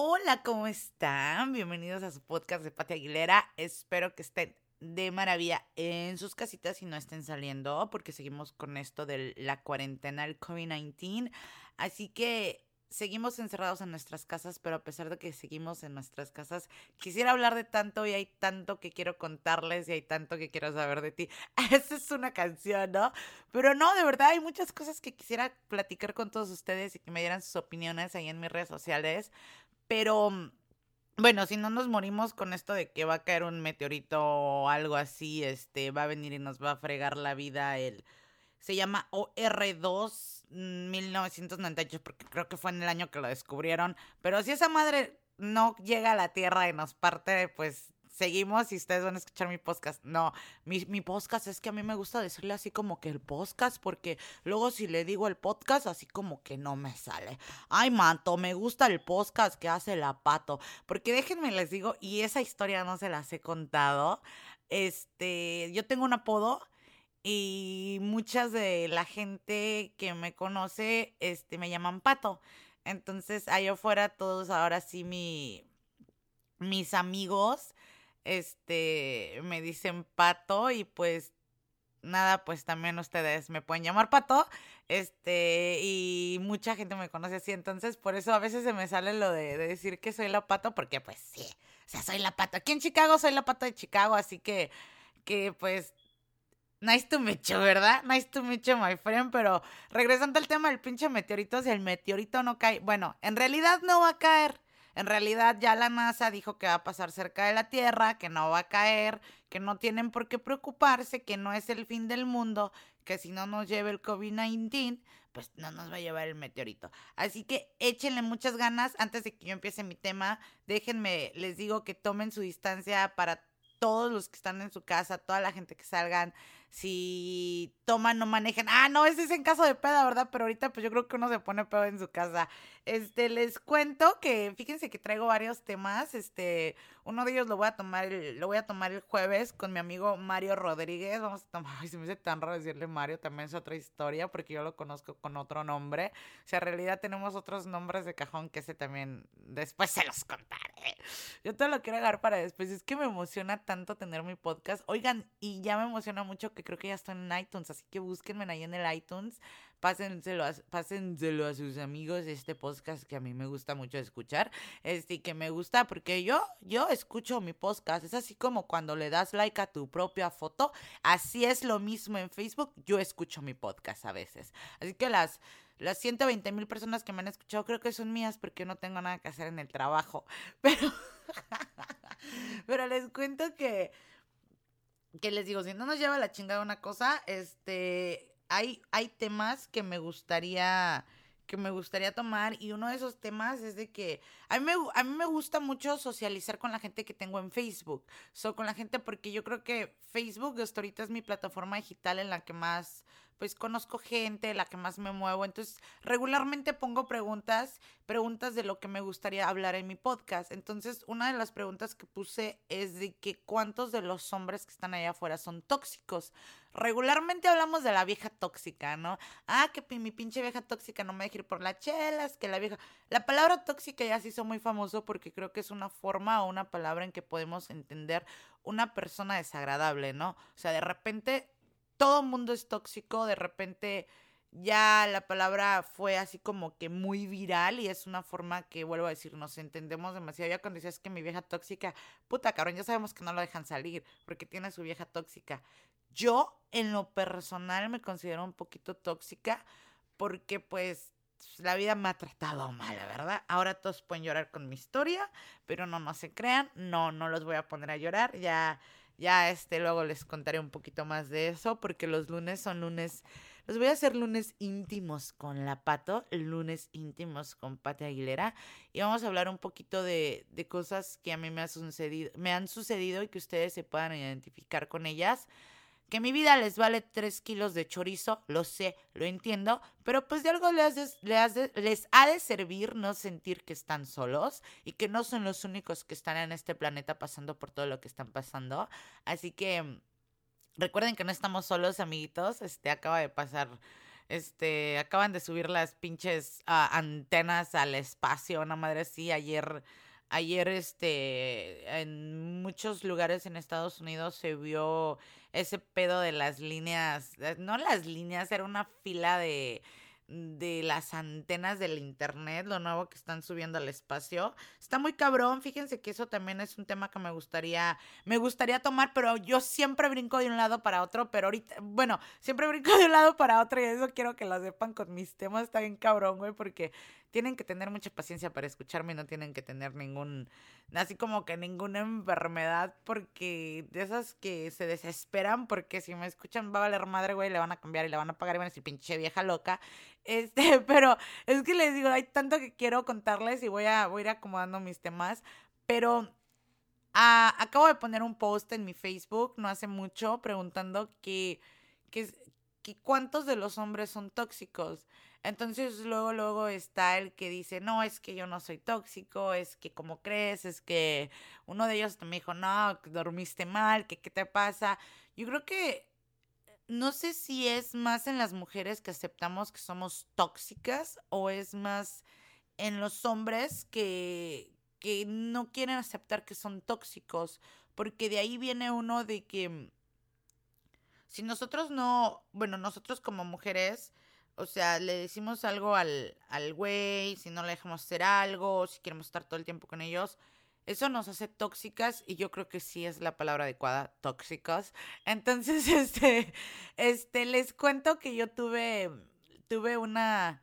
Hola, ¿cómo están? Bienvenidos a su podcast de Pati Aguilera. Espero que estén de maravilla en sus casitas y no estén saliendo porque seguimos con esto de la cuarentena, el COVID-19. Así que seguimos encerrados en nuestras casas, pero a pesar de que seguimos en nuestras casas, quisiera hablar de tanto y hay tanto que quiero contarles y hay tanto que quiero saber de ti. Esa es una canción, ¿no? Pero no, de verdad hay muchas cosas que quisiera platicar con todos ustedes y que me dieran sus opiniones ahí en mis redes sociales, pero... Bueno, si no nos morimos con esto de que va a caer un meteorito o algo así, este, va a venir y nos va a fregar la vida el se llama OR2 1998, porque creo que fue en el año que lo descubrieron. Pero si esa madre no llega a la Tierra y nos parte, pues seguimos y ustedes van a escuchar mi podcast. No, mi, podcast es que a mí me gusta decirle así como que el podcast, porque luego si le digo el podcast, así como que no me sale. Ay, manto, me gusta el podcast que hace la pato. Porque déjenme les digo, y esa historia no se las he contado. Este, yo tengo un apodo y muchas de la gente que me conoce este me llaman Pato. Entonces, allá afuera todos ahora sí mi mis amigos este me dicen Pato y pues nada, pues también ustedes me pueden llamar Pato. Este, y mucha gente me conoce así, entonces por eso a veces se me sale lo de, de decir que soy la Pato porque pues sí, o sea, soy la Pato. Aquí en Chicago soy la Pato de Chicago, así que que pues Nice to meet you, ¿verdad? Nice to meet you, my friend. Pero regresando al tema del pinche meteorito, si el meteorito no cae. Bueno, en realidad no va a caer. En realidad ya la NASA dijo que va a pasar cerca de la Tierra, que no va a caer, que no tienen por qué preocuparse, que no es el fin del mundo, que si no nos lleva el COVID-19, pues no nos va a llevar el meteorito. Así que échenle muchas ganas. Antes de que yo empiece mi tema, déjenme, les digo que tomen su distancia para todos los que están en su casa, toda la gente que salgan si toman, no manejen. Ah, no, ese es en caso de peda, ¿verdad? Pero ahorita pues yo creo que uno se pone pedo en su casa. Este, les cuento que fíjense que traigo varios temas. Este, uno de ellos lo voy a tomar el, lo voy a tomar el jueves con mi amigo Mario Rodríguez. Vamos a tomar, ay, se me hace tan raro decirle Mario, también es otra historia porque yo lo conozco con otro nombre. O sea, en realidad tenemos otros nombres de cajón que ese también después se los contaré. Yo te lo quiero dar para después. Es que me emociona tanto tener mi podcast. Oigan, y ya me emociona mucho que creo que ya está en iTunes, así que búsquenme ahí en el iTunes, pásenselo a, pásenselo a sus amigos este podcast que a mí me gusta mucho escuchar, este que me gusta porque yo, yo escucho mi podcast, es así como cuando le das like a tu propia foto, así es lo mismo en Facebook, yo escucho mi podcast a veces, así que las las 120 mil personas que me han escuchado creo que son mías porque no tengo nada que hacer en el trabajo. Pero, pero les cuento que que les digo, si no nos lleva la chingada una cosa, este, hay, hay temas que me gustaría que me gustaría tomar y uno de esos temas es de que a mí me, a mí me gusta mucho socializar con la gente que tengo en Facebook, so, con la gente porque yo creo que Facebook hasta ahorita es mi plataforma digital en la que más pues conozco gente, la que más me muevo. Entonces, regularmente pongo preguntas, preguntas de lo que me gustaría hablar en mi podcast. Entonces, una de las preguntas que puse es de que cuántos de los hombres que están allá afuera son tóxicos. Regularmente hablamos de la vieja tóxica, ¿no? Ah, que mi pinche vieja tóxica no me deja ir por las chelas, que la vieja... La palabra tóxica ya se hizo muy famoso porque creo que es una forma o una palabra en que podemos entender una persona desagradable, ¿no? O sea, de repente todo mundo es tóxico, de repente ya la palabra fue así como que muy viral y es una forma que, vuelvo a decir, nos entendemos demasiado. Ya cuando dices que mi vieja tóxica, puta cabrón, ya sabemos que no lo dejan salir porque tiene su vieja tóxica. Yo, en lo personal, me considero un poquito tóxica porque pues la vida me ha tratado mal, ¿verdad? Ahora todos pueden llorar con mi historia, pero no, no se crean, no, no los voy a poner a llorar, ya ya este luego les contaré un poquito más de eso porque los lunes son lunes los voy a hacer lunes íntimos con la Pato, lunes íntimos con Pate Aguilera y vamos a hablar un poquito de, de cosas que a mí me, ha sucedido, me han sucedido y que ustedes se puedan identificar con ellas que mi vida les vale 3 kilos de chorizo, lo sé, lo entiendo, pero pues de algo les, les ha de servir no sentir que están solos y que no son los únicos que están en este planeta pasando por todo lo que están pasando. Así que recuerden que no estamos solos, amiguitos. Este acaba de pasar Este, acaban de subir las pinches ah, antenas al espacio, una madre así, ayer ayer este en muchos lugares en Estados Unidos se vio ese pedo de las líneas, eh, no las líneas, era una fila de de las antenas del internet, lo nuevo que están subiendo al espacio. Está muy cabrón, fíjense que eso también es un tema que me gustaría me gustaría tomar, pero yo siempre brinco de un lado para otro, pero ahorita, bueno, siempre brinco de un lado para otro y eso quiero que lo sepan con mis temas, está bien cabrón, güey, porque tienen que tener mucha paciencia para escucharme y no tienen que tener ningún, así como que ninguna enfermedad, porque de esas que se desesperan, porque si me escuchan va a valer madre, güey, le van a cambiar y le van a pagar y van a decir, pinche vieja loca. Este, pero es que les digo, hay tanto que quiero contarles y voy a, voy a ir acomodando mis temas, pero ah, acabo de poner un post en mi Facebook no hace mucho preguntando que, que, que cuántos de los hombres son tóxicos. Entonces luego, luego está el que dice, no, es que yo no soy tóxico, es que como crees, es que uno de ellos me dijo, no, dormiste mal, que qué te pasa. Yo creo que no sé si es más en las mujeres que aceptamos que somos tóxicas o es más en los hombres que, que no quieren aceptar que son tóxicos, porque de ahí viene uno de que si nosotros no, bueno, nosotros como mujeres, o sea, le decimos algo al, al güey, si no le dejamos hacer algo, si queremos estar todo el tiempo con ellos, eso nos hace tóxicas y yo creo que sí es la palabra adecuada, tóxicas. Entonces, este, este, les cuento que yo tuve, tuve una,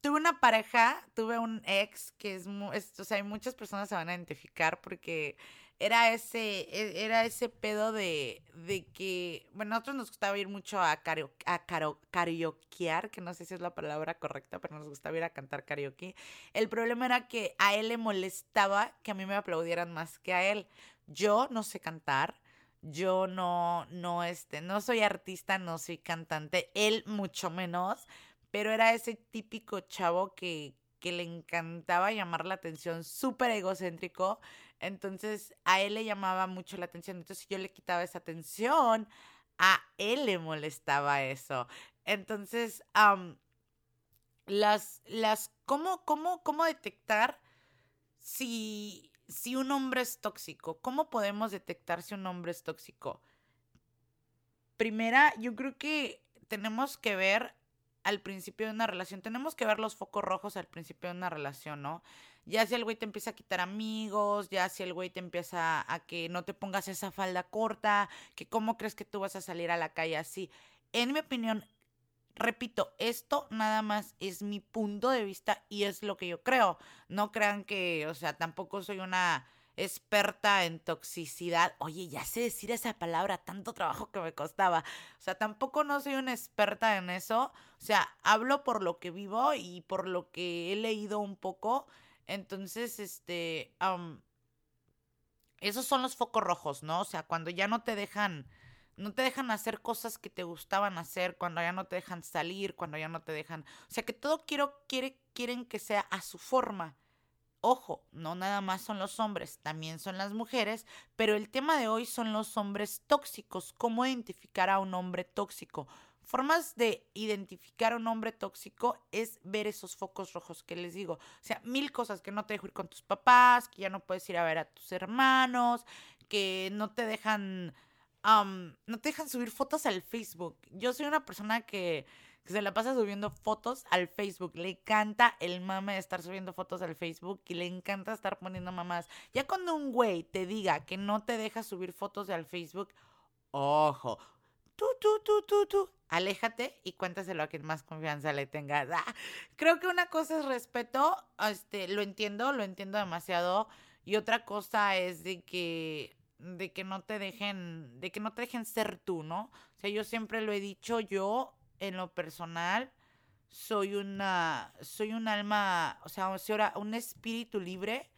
tuve una pareja, tuve un ex que es, es o sea, hay muchas personas se van a identificar porque era ese, e, era ese pedo de, de que, bueno, nosotros nos gustaba ir mucho a, cario, a karaokear, que no sé si es la palabra correcta, pero nos gustaba ir a cantar karaoke. El problema era que a él le molestaba que a mí me aplaudieran más que a él. Yo no sé cantar, yo no, no, este, no soy artista, no soy cantante, él mucho menos, pero era ese típico chavo que, que le encantaba llamar la atención, súper egocéntrico entonces a él le llamaba mucho la atención. Entonces si yo le quitaba esa atención, a él le molestaba eso. Entonces, las, las, ¿cómo, cómo, cómo detectar si, si un hombre es tóxico? ¿Cómo podemos detectar si un hombre es tóxico? Primera, yo creo que tenemos que ver al principio de una relación, tenemos que ver los focos rojos al principio de una relación, ¿no? Ya si el güey te empieza a quitar amigos, ya si el güey te empieza a que no te pongas esa falda corta, que cómo crees que tú vas a salir a la calle así. En mi opinión, repito, esto nada más es mi punto de vista y es lo que yo creo. No crean que, o sea, tampoco soy una experta en toxicidad. Oye, ya sé decir esa palabra, tanto trabajo que me costaba. O sea, tampoco no soy una experta en eso. O sea, hablo por lo que vivo y por lo que he leído un poco entonces, este, esos son los focos rojos, ¿no? O sea, cuando ya no te dejan, no te dejan hacer cosas que te gustaban hacer, cuando ya no te dejan salir, cuando ya no te dejan, o sea, que todo quiero, quiere, quieren que sea a su forma. Ojo, no nada más son los hombres, también son las mujeres, pero el tema de hoy son los hombres tóxicos. ¿Cómo identificar a un hombre tóxico? Formas de identificar a un hombre tóxico es ver esos focos rojos que les digo. O sea, mil cosas que no te dejo ir con tus papás, que ya no puedes ir a ver a tus hermanos, que no te dejan, no te dejan subir fotos al Facebook. Yo soy una persona que, que se la pasa subiendo fotos al Facebook. Le encanta el mame estar subiendo fotos al Facebook y le encanta estar poniendo mamás. Ya cuando un güey te diga que no te deja subir fotos al Facebook, ojo, tú, tú, tú, tú, tú, aléjate y cuéntaselo a quien más confianza le tengas. Ah, creo que una cosa es respeto, este, lo entiendo, lo entiendo demasiado. Y otra cosa es de que de que no te dejen, de que no te dejen ser tú, ¿no? O sea, yo siempre lo he dicho, yo en lo personal soy una soy un alma, o sea, un espíritu libre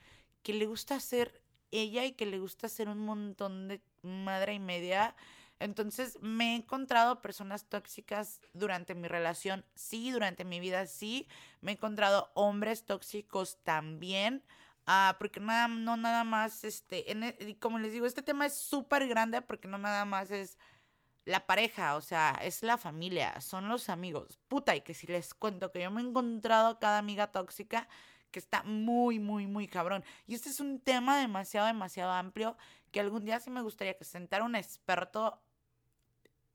que le gusta ser ella y que le gusta ser un montón de madre y media entonces me he encontrado personas tóxicas durante mi relación, sí, durante mi vida, sí. Me he encontrado hombres tóxicos también. Ah, porque nada, no nada más, este, en, e, como les digo, este tema es súper grande porque no nada más es la pareja, o sea, es la familia, son los amigos. Puta, y que si les cuento que yo me he encontrado cada amiga tóxica que está muy, muy, muy cabrón. Y este es un tema demasiado, demasiado amplio que algún día sí me gustaría que sentara un experto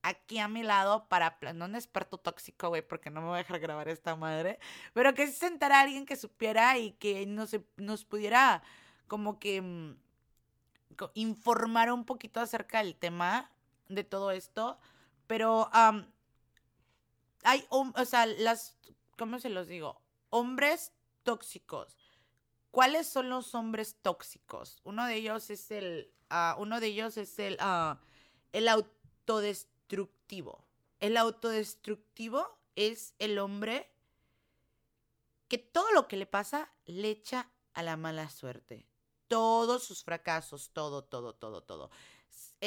aquí a mi lado para, no un experto tóxico, güey, porque no me voy a dejar grabar esta madre, pero que se sentara alguien que supiera y que nos, nos pudiera como que mm, informar un poquito acerca del tema de todo esto, pero hay, o sea, las, ¿cómo se los digo? Hombres tóxicos. ¿Cuáles son los hombres tóxicos? Uno de ellos es el, uh, uno de ellos es el, uh, el autodestructivo. El autodestructivo es el hombre que todo lo que le pasa le echa a la mala suerte. Todos sus fracasos, todo, todo, todo, todo.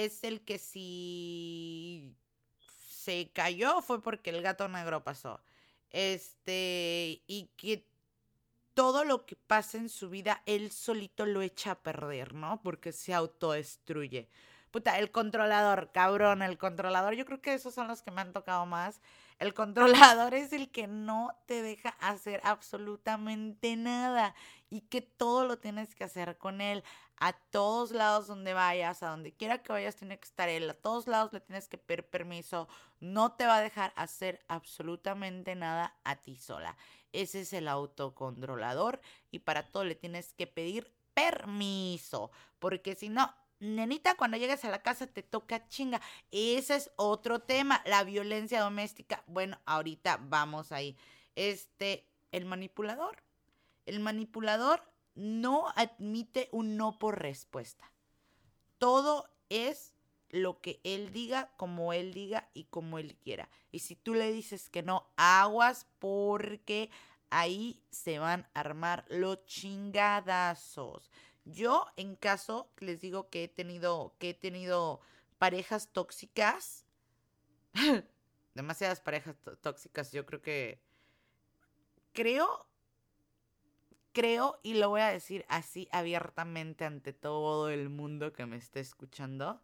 Es el que si se cayó fue porque el gato negro pasó. Este, y que todo lo que pasa en su vida, él solito lo echa a perder, ¿no? Porque se autodestruye. Puta, el controlador, cabrón, el controlador, yo creo que esos son los que me han tocado más. El controlador es el que no te deja hacer absolutamente nada y que todo lo tienes que hacer con él. A todos lados donde vayas, a donde quiera que vayas, tiene que estar él. A todos lados le tienes que pedir permiso. No te va a dejar hacer absolutamente nada a ti sola. Ese es el autocontrolador y para todo le tienes que pedir permiso, porque si no, nenita, cuando llegues a la casa te toca chinga. Ese es otro tema, la violencia doméstica. Bueno, ahorita vamos ahí. Este, el manipulador. El manipulador no admite un no por respuesta. Todo es lo que él diga, como él diga y como él quiera. Y si tú le dices que no, aguas porque ahí se van a armar los chingadazos. Yo, en caso, les digo que he tenido, que he tenido parejas tóxicas, demasiadas parejas tóxicas, yo creo que, creo, creo, y lo voy a decir así abiertamente ante todo el mundo que me esté escuchando,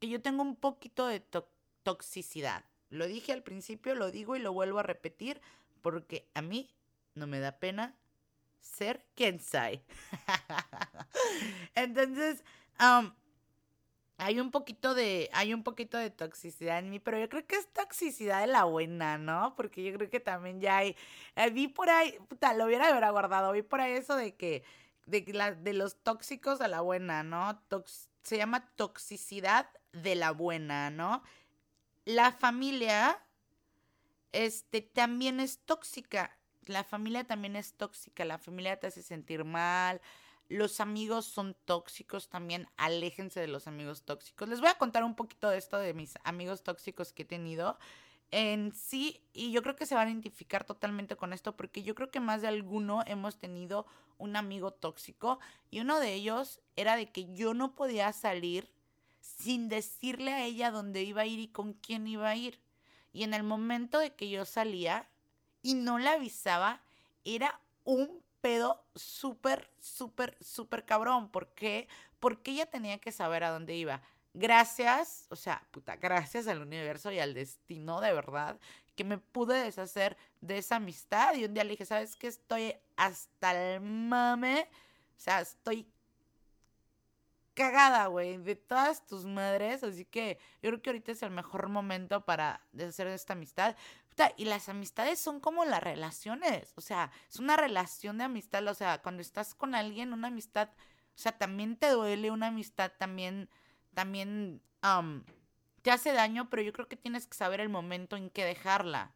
que yo tengo un poquito de toxicidad. Lo dije al principio, lo digo y lo vuelvo a repetir porque a mí no me da pena ser soy. Entonces, hay un poquito de, hay un poquito de toxicidad en mí, pero yo creo que es toxicidad de la buena, ¿no? Porque yo creo que también ya hay, eh, vi por ahí, puta, lo hubiera haber guardado, vi por ahí eso de que, de, la, de los tóxicos a la buena, ¿no? se llama toxicidad de la buena, ¿no? La familia, este, también es tóxica. La familia también es tóxica. La familia te hace sentir mal. Los amigos son tóxicos también. Aléjense de los amigos tóxicos. Les voy a contar un poquito de esto de mis amigos tóxicos que he tenido en sí, y yo creo que se van a identificar totalmente con esto, porque yo creo que más de alguno hemos tenido un amigo tóxico, y uno de ellos era de que yo no podía salir sin decirle a ella dónde iba a ir y con quién iba a ir. Y en el momento de que yo salía y no le avisaba, era un pedo súper, súper, súper cabrón. ¿Por qué? Porque ella tenía que saber a dónde iba. Gracias, o sea, puta, gracias al universo y al destino, de verdad, que me pude deshacer de esa amistad. Y un día le dije, ¿sabes qué? Estoy hasta el mame. O sea, estoy cagada, güey, de todas tus madres. Así que yo creo que ahorita es el mejor momento para deshacer esta amistad. Y las amistades son como las relaciones. O sea, es una relación de amistad. O sea, cuando estás con alguien, una amistad, o sea, también te duele una amistad, también, también te hace daño, pero yo creo que tienes que saber el momento en que dejarla.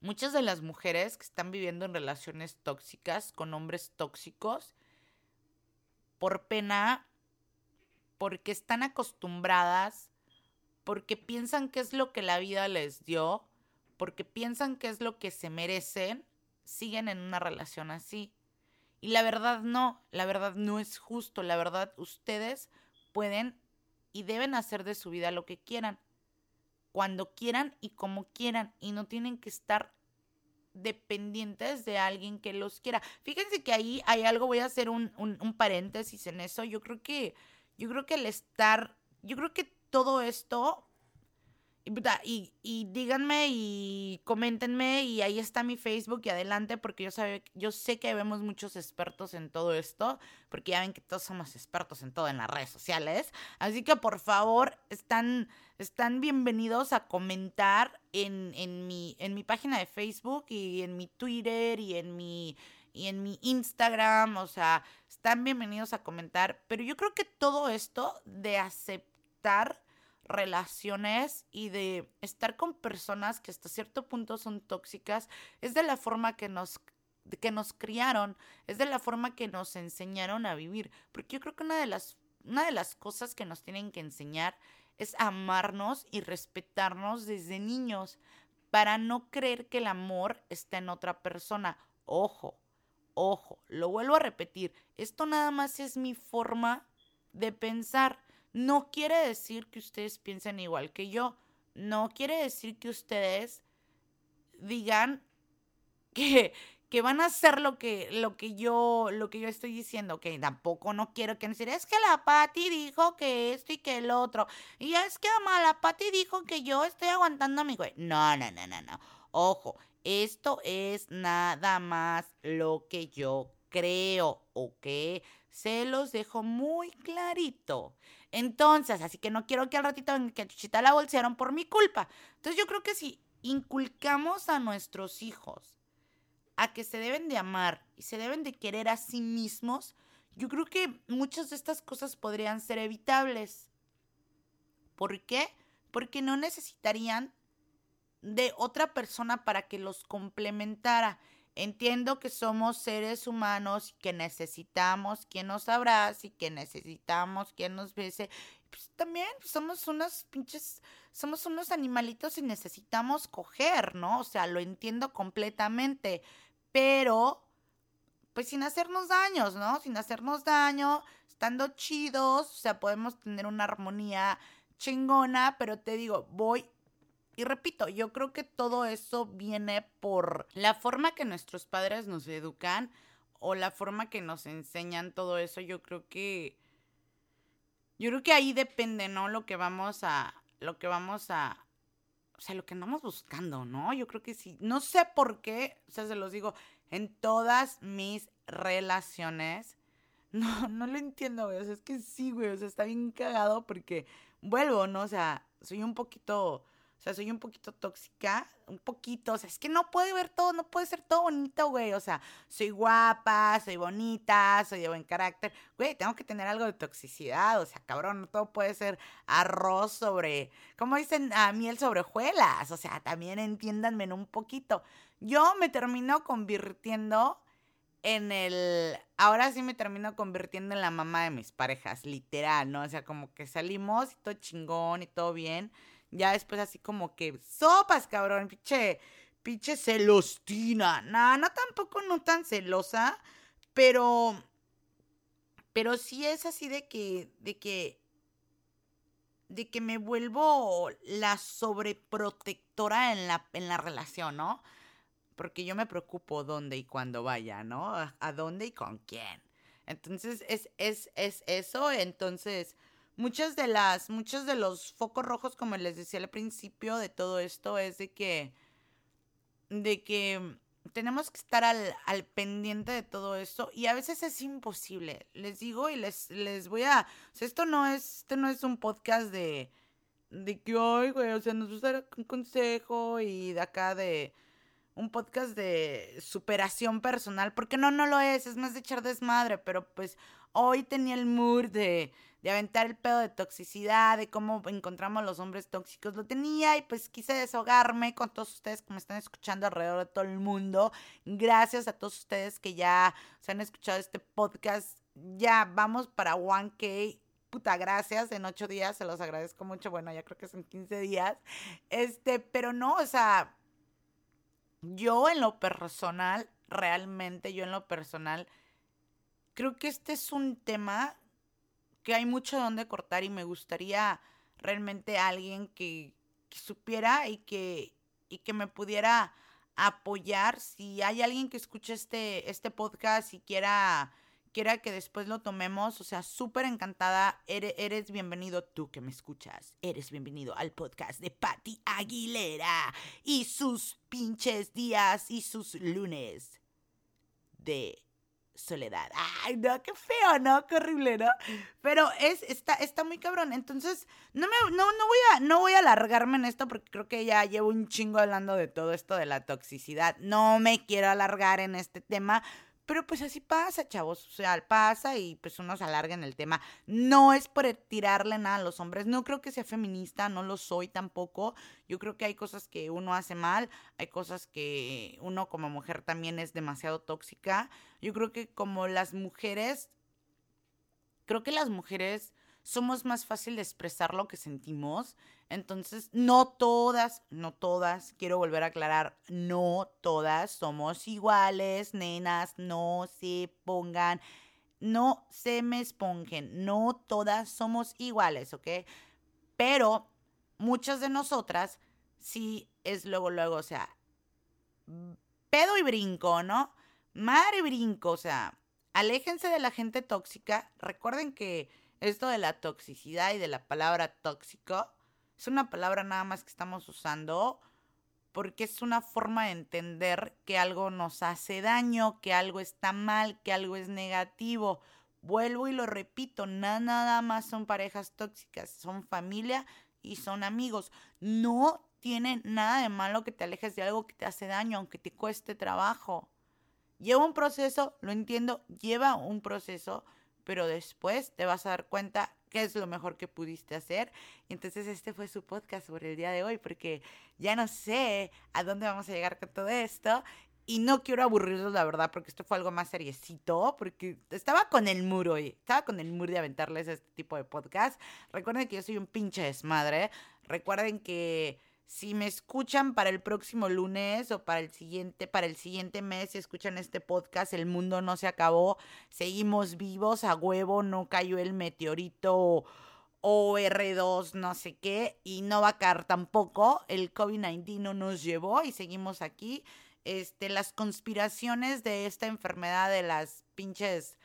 Muchas de las mujeres que están viviendo en relaciones tóxicas con hombres tóxicos, por pena, porque están acostumbradas, porque piensan que es lo que la vida les dio, porque piensan que es lo que se merecen, siguen en una relación así. Y la verdad no, la verdad no es justo, la verdad ustedes pueden y deben hacer de su vida lo que quieran, cuando quieran y como quieran, y no tienen que estar dependientes de alguien que los quiera. Fíjense que ahí hay algo, voy a hacer un, un, paréntesis en eso. Yo creo que, yo creo que el estar, yo creo que todo esto y, y, díganme y coméntenme y ahí está mi Facebook y adelante porque yo, sabe, yo sé que vemos muchos expertos en todo esto, porque ya ven que todos somos expertos en todo en las redes sociales. Así que por favor, están, están bienvenidos a comentar en, en, mi, en mi página de Facebook y en mi Twitter y en mi, y en mi Instagram. O sea, están bienvenidos a comentar. Pero yo creo que todo esto de aceptar relaciones y de estar con personas que hasta cierto punto son tóxicas es de la forma que nos que nos criaron, es de la forma que nos enseñaron a vivir, porque yo creo que una de las una de las cosas que nos tienen que enseñar es amarnos y respetarnos desde niños para no creer que el amor está en otra persona. Ojo, ojo, lo vuelvo a repetir, esto nada más es mi forma de pensar. No quiere decir que ustedes piensen igual que yo. No quiere decir que ustedes digan que, que van a hacer lo que, lo que yo, lo que yo estoy diciendo, que tampoco no quiero que decir, es que la Patti dijo que esto y que el otro. Y es que ama, la Patti dijo que yo estoy aguantando a mi güey. No, no, no, no, no. Ojo, esto es nada más lo que yo creo, ¿ok? Se los dejo muy clarito. Entonces, así que no quiero que al ratito venga que Chuchita la bolsearon por mi culpa. Entonces yo creo que si inculcamos a nuestros hijos a que se deben de amar y se deben de querer a sí mismos, yo creo que muchas de estas cosas podrían ser evitables. ¿Por qué? Porque no necesitarían de otra persona para que los complementara. Entiendo que somos seres humanos y que necesitamos quien nos abrace y que necesitamos quien nos bese. Pues también somos unos pinches, somos unos animalitos y necesitamos coger, ¿no? O sea, lo entiendo completamente, pero pues sin hacernos daños, ¿no? Sin hacernos daño, estando chidos, o sea, podemos tener una armonía chingona, pero te digo, voy y repito, yo creo que todo eso viene por la forma que nuestros padres nos educan o la forma que nos enseñan todo eso. Yo creo que yo creo que ahí depende, ¿no? Lo que vamos a lo que vamos a o sea, lo que andamos buscando, ¿no? Yo creo que sí. No sé por qué, o sea, se los digo, en todas mis relaciones no, no lo entiendo, güey. O sea, es que sí, güey. O sea, está bien cagado porque vuelvo, ¿no? O sea, soy un poquito o sea, soy un poquito tóxica, un poquito, o sea, es que no puede ver todo, no puede ser todo bonito, güey. O sea, soy guapa, soy bonita, soy de buen carácter. Güey, tengo que tener algo de toxicidad, o sea, cabrón, no todo puede ser arroz sobre, como dicen, a miel sobre hojuelas. O sea, también entiéndanme un poquito. Yo me termino convirtiendo en el. Ahora sí me termino convirtiendo en la mamá de mis parejas, literal, ¿no? O sea, como que salimos y todo chingón y todo bien. Ya después así como que, sopas, cabrón, pinche, pinche celostina. Nah, no tampoco no tan celosa, pero, pero sí es así de que, de que, de que me vuelvo la sobreprotectora en la, en la relación, ¿no? Porque yo me preocupo dónde y cuándo vaya, ¿no? A, dónde y con quién. Entonces, es, es, es eso, entonces muchas de las, muchos de los focos rojos, como les decía al principio de todo esto, es de que, de que tenemos que estar al, al pendiente de todo esto y a veces es imposible. Les digo y les, les voy a, o sea, esto no es, este no es un podcast de, de que hoy, güey, o sea, nos gusta un consejo y de acá de un podcast de superación personal, porque no, no lo es, es más de echar desmadre, pero pues hoy tenía el mood de, de aventar el pedo de toxicidad, de cómo encontramos los hombres tóxicos, lo tenía y pues quise desahogarme con todos ustedes que me están escuchando alrededor de todo el mundo. Gracias a todos ustedes que ya se han escuchado este podcast. Ya vamos para 1K. Puta, gracias. En ocho días se los agradezco mucho. Bueno, ya creo que son 15 días. Este, pero no, o sea, yo en lo personal, realmente yo en lo personal, creo que este es un tema que hay mucho donde cortar y me gustaría realmente alguien que, supiera y que, y que me pudiera apoyar. Si hay alguien que escuche este, este podcast y quiera, quiera que después lo tomemos, o sea, súper encantada, eres, eres, bienvenido tú que me escuchas, eres bienvenido al podcast de Patti Aguilera y sus pinches días y sus lunes de soledad. Ay, no, qué feo, ¿no? Qué horrible, ¿no? Pero es, está, está muy cabrón. Entonces, no me, no, no voy a, no voy a alargarme en esto porque creo que ya llevo un chingo hablando de todo esto de la toxicidad. No me quiero alargar en este tema pero pues así pasa, chavos. O sea, pasa y pues uno se alarga en el tema. No es por tirarle nada a los hombres. No creo que sea feminista, no lo soy tampoco. Yo creo que hay cosas que uno hace mal, hay cosas que uno como mujer también es demasiado tóxica. Yo creo que como las mujeres, creo que las mujeres somos más fácil de expresar lo que sentimos. Entonces, no todas, no todas, quiero volver a aclarar, no todas somos iguales, nenas, no se pongan, no se me esponjen, no todas somos iguales, ¿ok? Pero muchas de nosotras sí es luego, luego, o sea, pedo y brinco, ¿no? Madre brinco, o sea, aléjense de la gente tóxica. Recuerden que esto de la toxicidad y de la palabra tóxico es una palabra nada más que estamos usando porque es una forma de entender que algo nos hace daño, que algo está mal, que algo es negativo. Vuelvo y lo repito, nada, nada más son parejas tóxicas, son familia y son amigos. No tiene nada de malo que te alejes de algo que te hace daño, aunque te cueste trabajo. Lleva un proceso, lo entiendo, lleva un proceso, pero después te vas a dar cuenta qué es lo mejor que pudiste hacer. Entonces este fue su podcast por el día de hoy, porque ya no sé a dónde vamos a llegar con todo esto. Y no quiero aburrirlos, la verdad, porque esto fue algo más seriecito, porque estaba con el muro, y estaba con el muro de aventarles este tipo de podcast. Recuerden que yo soy un pinche desmadre. Recuerden que si me escuchan para el próximo lunes o para el siguiente, para el siguiente mes, si escuchan este podcast, el mundo no se acabó, seguimos vivos, a huevo, no cayó el meteorito o R2, no sé qué, y no va a caer tampoco, el COVID-19 no nos llevó y seguimos aquí. Este, las conspiraciones de esta enfermedad de las pinches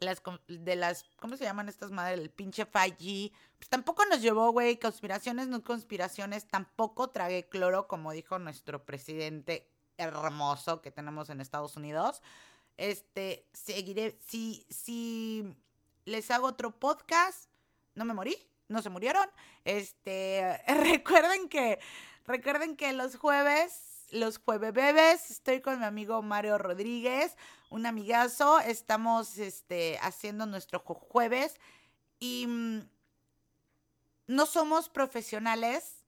las, de las, ¿cómo se llaman estas madres? El pinche 5G. Tampoco nos llevó, güey, conspiraciones, no conspiraciones. Tampoco tragué cloro, como dijo nuestro presidente hermoso que tenemos en Estados Unidos. Este, seguiré, si, si les hago otro podcast, no me morí, no se murieron. Este, recuerden que, recuerden que los jueves los jueves. Estoy con mi amigo Mario Rodríguez, un amigazo. Estamos este, haciendo nuestro jueves y mm, no somos profesionales,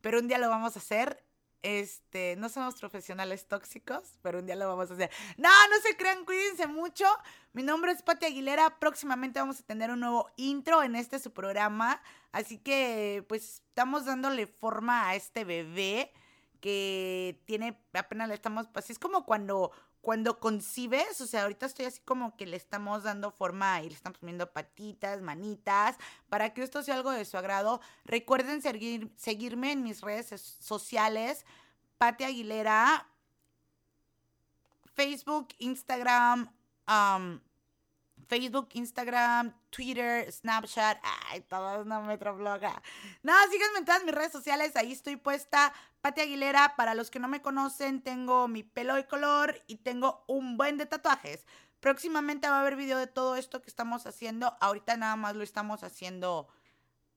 pero un día lo vamos a hacer. Este, no somos profesionales tóxicos, pero un día lo vamos a hacer. No, no se crean, cuídense mucho. Mi nombre es Pati Aguilera. Próximamente vamos a tener un nuevo intro en este su programa. Así que, pues, estamos dándole forma a este bebé que tiene, apenas le estamos, así es como cuando, cuando concibes, o sea, ahorita estoy así como que le estamos dando forma y le estamos poniendo patitas, manitas, para que esto sea algo de su agrado. Recuerden seguir, seguirme en mis redes sociales, Pati Aguilera, Facebook, Instagram, um, Facebook, Instagram, Twitter, Snapchat, ay, todo es una metrobloga. No, síganme en todas mis redes sociales, ahí estoy puesta. Pati Aguilera, para los que no me conocen, tengo mi pelo de color y tengo un buen de tatuajes. Próximamente va a haber video de todo esto que estamos haciendo. Ahorita nada más lo estamos haciendo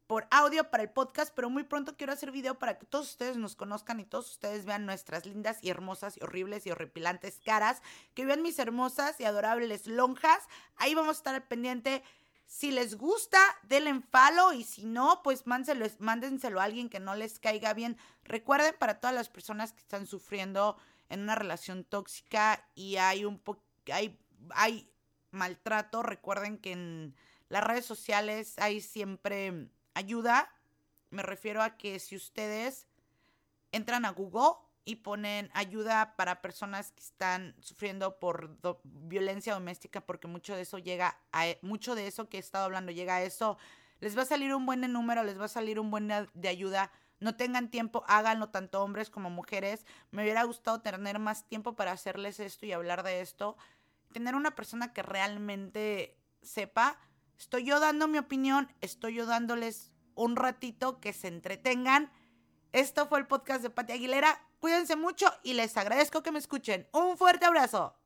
por audio para el podcast, pero muy pronto quiero hacer video para que todos ustedes nos conozcan y todos ustedes vean nuestras lindas y hermosas y horribles y horripilantes caras, que vean mis hermosas y adorables lonjas. Ahí vamos a estar al pendiente. Si les gusta, denle en y si no, pues mándenselo a alguien que no les caiga bien. Recuerden para todas las personas que están sufriendo en una relación tóxica y hay un po hay, hay maltrato, recuerden que en las redes sociales hay siempre ayuda, me refiero a que si ustedes entran a Google y ponen ayuda para personas que están sufriendo por violencia doméstica, porque mucho de eso llega a, mucho de eso que he estado hablando llega a eso, les va a salir un buen número, les va a salir un buen de ayuda. No tengan tiempo, háganlo tanto hombres como mujeres. Me hubiera gustado tener más tiempo para hacerles esto y hablar de esto. tener una persona que realmente sepa, estoy yo dando mi opinión, estoy yo dándoles un ratito que se entretengan. Esto fue el podcast de Pati Aguilera. Cuídense mucho y les agradezco que me escuchen. Un fuerte abrazo.